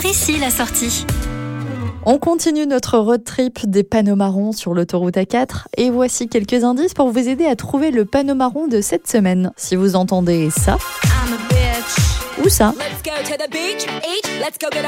Par ici la sortie. On continue notre road trip des panneaux marrons sur l'autoroute A4 et voici quelques indices pour vous aider à trouver le panneau marron de cette semaine. Si vous entendez ça ou ça,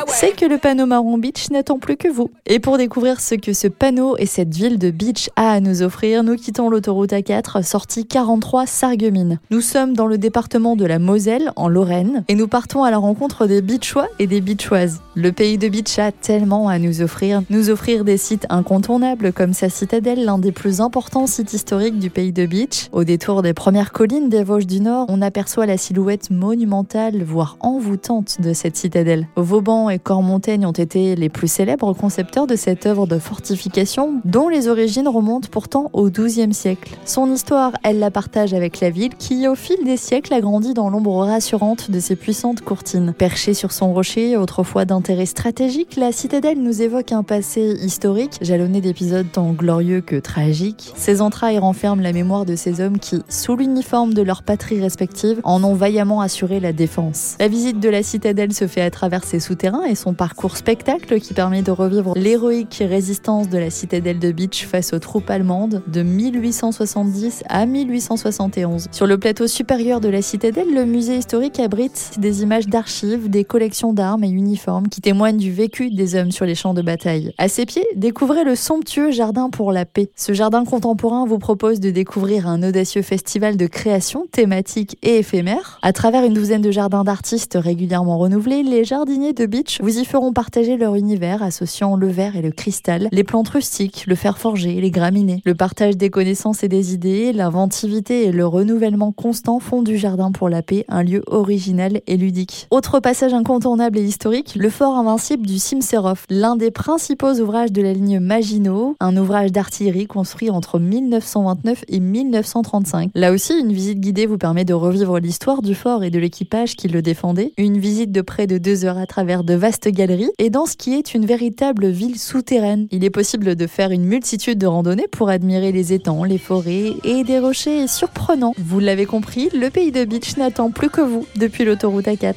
c'est que le panneau marron beach n'attend plus que vous. Et pour découvrir ce que ce panneau et cette ville de beach a à nous offrir, nous quittons l'autoroute A4, sortie 43 Sarreguemines. Nous sommes dans le département de la Moselle, en Lorraine, et nous partons à la rencontre des beachois et des beachoises. Le pays de beach a tellement à nous offrir, nous offrir des sites incontournables comme sa citadelle, l'un des plus importants sites historiques du pays de beach. Au détour des premières collines des Vosges du Nord, on aperçoit la silhouette monumentale, voire envoûtante de cette citadelle. Vauban et Cormontaigne ont été les plus célèbres concepteurs de cette œuvre de fortification, dont les origines remontent pourtant au XIIe siècle. Son histoire, elle la partage avec la ville qui, au fil des siècles, a grandi dans l'ombre rassurante de ses puissantes courtines. Perchée sur son rocher, autrefois d'intérêt stratégique, la citadelle nous évoque un passé historique, jalonné d'épisodes tant glorieux que tragiques. Ses entrailles renferment la mémoire de ces hommes qui, sous l'uniforme de leur patrie respective, en ont vaillamment assuré la défense. La visite de la citadelle se fait à travers ses souterrains et son parcours spectacle qui permet de revivre l'héroïque résistance de la citadelle de Beach face aux troupes allemandes de 1870 à 1871. Sur le plateau supérieur de la citadelle, le musée historique abrite des images d'archives, des collections d'armes et uniformes qui témoignent du vécu des hommes sur les champs de bataille. À ses pieds, découvrez le somptueux jardin pour la paix. Ce jardin contemporain vous propose de découvrir un audacieux festival de création thématique et éphémère. À travers une douzaine de jardins d'artistes régulièrement renouvelés, les jardiniers de Beach vous y feront partager leur univers associant le verre et le cristal, les plantes rustiques, le fer forgé, les graminées. Le partage des connaissances et des idées, l'inventivité et le renouvellement constant font du jardin pour la paix un lieu original et ludique. Autre passage incontournable et historique, le fort invincible du Simserov, l'un des principaux ouvrages de la ligne Maginot, un ouvrage d'artillerie construit entre 1929 et 1935. Là aussi, une visite guidée vous permet de revivre l'histoire du fort et de l'équipage qui le défendait. Une visite de près de deux heures à travers de vastes galeries et dans ce qui est une véritable ville souterraine. Il est possible de faire une multitude de randonnées pour admirer les étangs, les forêts et des rochers surprenants. Vous l'avez compris, le pays de Beach n'attend plus que vous depuis l'autoroute A4.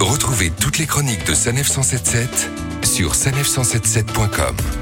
Retrouvez toutes les chroniques de Sanef 177 sur sanef177.com.